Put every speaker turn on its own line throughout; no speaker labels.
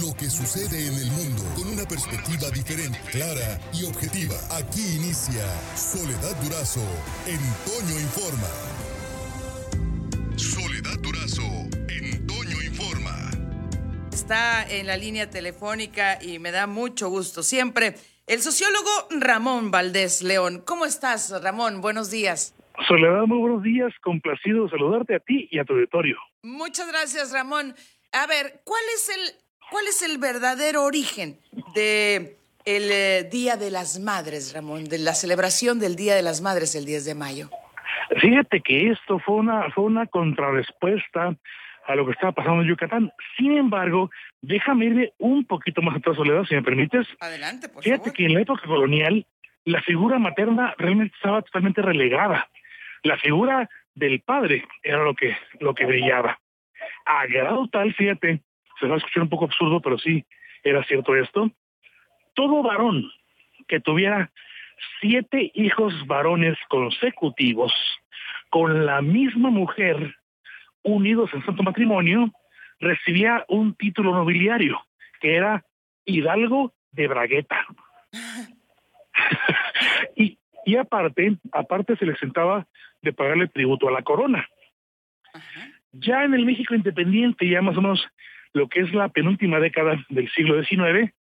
lo que sucede en el mundo con una perspectiva diferente, clara y objetiva. Aquí inicia Soledad Durazo en Toño Informa. Soledad Durazo en Toño Informa.
Está en la línea telefónica y me da mucho gusto siempre el sociólogo Ramón Valdés León. ¿Cómo estás, Ramón? Buenos días.
Soledad, muy buenos días. Complacido saludarte a ti y a tu auditorio.
Muchas gracias, Ramón. A ver, ¿cuál es el, cuál es el verdadero origen de el eh, Día de las Madres, Ramón, de la celebración del Día de las Madres el 10 de mayo?
Fíjate que esto fue una, fue una contrarrespuesta a lo que estaba pasando en Yucatán. Sin embargo, déjame irme un poquito más atrás, Soledad, si me permites.
Adelante, por
Fíjate
favor.
que en la época colonial, la figura materna realmente estaba totalmente relegada. La figura del padre era lo que, lo que brillaba. A grado tal, fíjate, se va a escuchar un poco absurdo, pero sí era cierto esto. Todo varón que tuviera siete hijos varones consecutivos con la misma mujer unidos en santo matrimonio, recibía un título nobiliario, que era Hidalgo de Bragueta. y, y aparte, aparte se le sentaba de pagarle tributo a la corona.
Ajá.
Ya en el México independiente, ya más o menos lo que es la penúltima década del siglo XIX,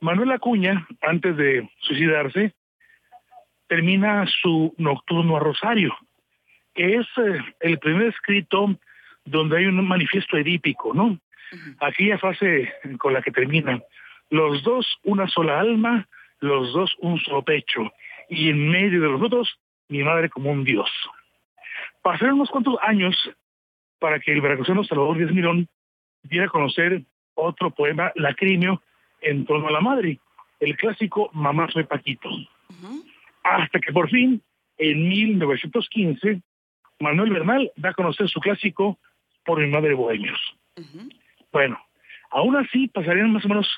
Manuel Acuña, antes de suicidarse, termina su nocturno a Rosario, que es eh, el primer escrito donde hay un manifiesto edípico, ¿no? Aquella frase con la que termina, los dos una sola alma, los dos un solo pecho, y en medio de los otros, mi madre como un dios. Pasaron unos cuantos años para que el veracruzano Salvador Díaz Mirón a conocer otro poema lacrimio en torno a la madre, el clásico Mamá soy Paquito. Hasta que por fin, en 1915, Manuel Bernal da a conocer su clásico Por mi madre Bohemios. Bueno, aún así pasarían más o menos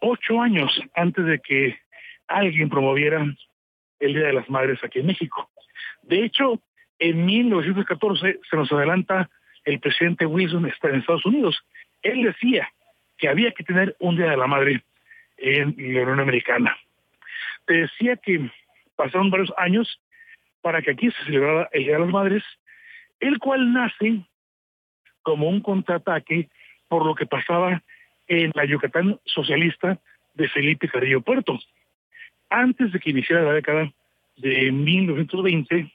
ocho años antes de que alguien promoviera el Día de las Madres aquí en México. De hecho, en 1914 se nos adelanta el presidente Wilson está en Estados Unidos. Él decía que había que tener un Día de la Madre en la Unión Americana. Te decía que pasaron varios años para que aquí se celebrara el Día de las Madres, el cual nace como un contraataque por lo que pasaba en la Yucatán socialista de Felipe Carrillo Puerto. Antes de que iniciara la década de 1920,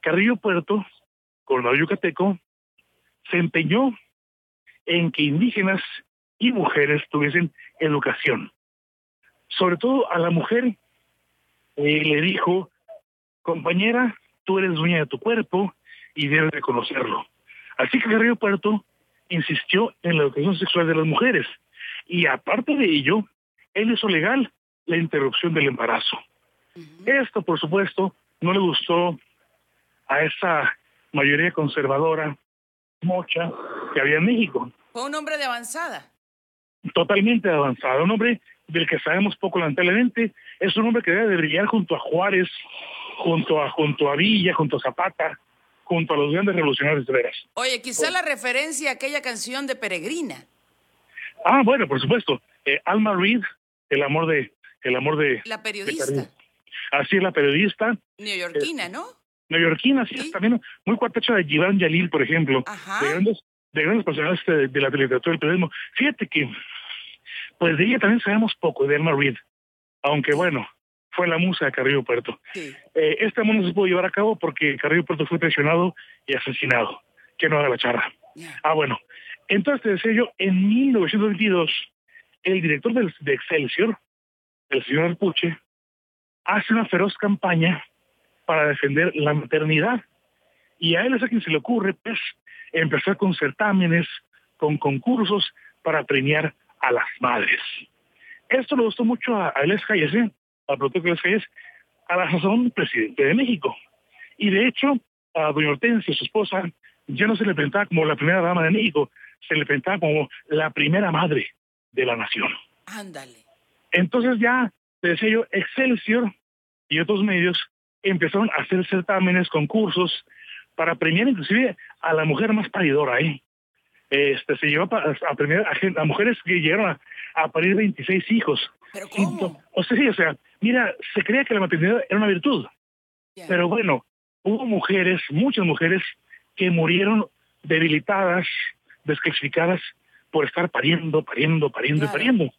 Carrillo Puerto, gobernador yucateco, se empeñó en que indígenas y mujeres tuviesen educación. Sobre todo a la mujer eh, le dijo, compañera, tú eres dueña de tu cuerpo y debes de conocerlo. Así que Carrillo Puerto insistió en la educación sexual de las mujeres y aparte de ello, él hizo legal la interrupción del embarazo. Esto, por supuesto, no le gustó a esa mayoría conservadora, mocha, que había en México.
Fue un hombre de avanzada.
Totalmente avanzado. Un hombre del que sabemos poco, lamentablemente. Es un hombre que debe de brillar junto a Juárez, junto a, junto a Villa, junto a Zapata, junto a los grandes revolucionarios de veras.
Oye, quizá la referencia a aquella canción de Peregrina.
Ah, bueno, por supuesto. Eh, Alma Reed, el amor de, el amor de,
La
de
periodista.
Así es la periodista,
neoyorquina, ¿no?
Neoyorquina, así
Sí.
es, también muy cuatacha de Giván Yalil, por ejemplo.
Ajá.
de grandes, de grandes personajes de, de la literatura del periodismo. Fíjate que, pues de ella también sabemos poco, de Elma Reed, aunque bueno, fue la musa de Carrillo Puerto.
Sí.
Eh, este amor no se pudo llevar a cabo porque Carrillo Puerto fue traicionado y asesinado. Que no haga la charra.
Ya.
Ah, bueno. Entonces te decía yo, en 1922, el director del- de Excelsior, el señor Arpuche, hace una feroz campaña para defender la maternidad. Y a él es a quien se le ocurre, pues, empezar con certámenes, con concursos para premiar a las madres. Esto le gustó mucho a, a Eles ¿eh? al protocolo Eles Hayes, a la sazón presidente de México. Y de hecho, a doña Hortensia, su esposa, ya no se le presentaba como la primera dama de México, se le presentaba como la primera madre de la nación.
Ándale.
Entonces ya, te decía yo, Excelsior y otros medios empezaron a hacer certámenes, concursos, para premiar inclusive a la mujer más paridora. ¿eh? Este, se llevó pa- a premiar a, a mujeres que llegaron a, a parir 26 hijos.
¿Pero cómo?
O sea, sí, o sea, mira, se creía que la maternidad era una virtud. Pero bueno, hubo mujeres, muchas mujeres, que murieron debilitadas, desclasificadas por estar pariendo, pariendo, pariendo y pariendo.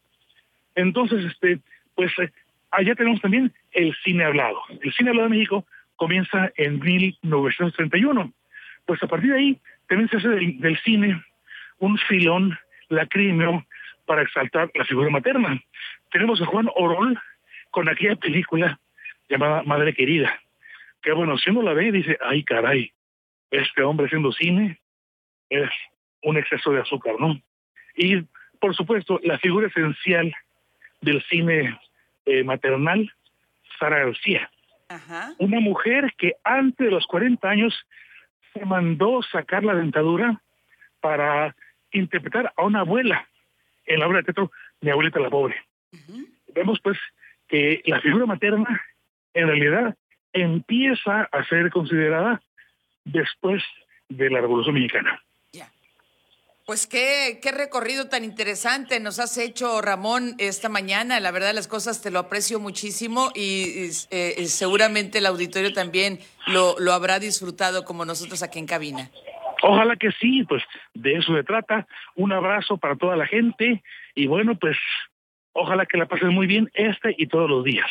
Entonces, este, pues eh, allá tenemos también el cine hablado. El cine hablado de México comienza en 1931. Pues a partir de ahí también se hace del, cine un filón lacrimeo para exaltar la figura materna. Tenemos a Juan Orol con aquella película llamada Madre Querida, que bueno, si uno la ve dice, ay caray, este hombre haciendo cine es un exceso de azúcar, ¿no? Y por supuesto, la figura esencial del cine eh, maternal, Sara García. Una mujer que antes de los 40 años se mandó sacar la dentadura para interpretar a una abuela en la obra de teatro Mi abuelita la pobre. Vemos pues que la figura materna en realidad empieza a ser considerada después de la Revolución Mexicana.
Pues qué, qué recorrido tan interesante nos has hecho, Ramón, esta mañana. La verdad, las cosas te lo aprecio muchísimo y, eh, seguramente el auditorio también lo, lo habrá disfrutado como nosotros aquí en cabina.
Ojalá que sí, pues de eso se trata. Un abrazo para toda la gente y bueno, pues ojalá que la pasen muy bien este y todos los días.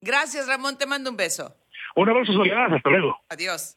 Gracias, Ramón, te mando un beso.
Un abrazo, Soledad, hasta luego.
Adiós.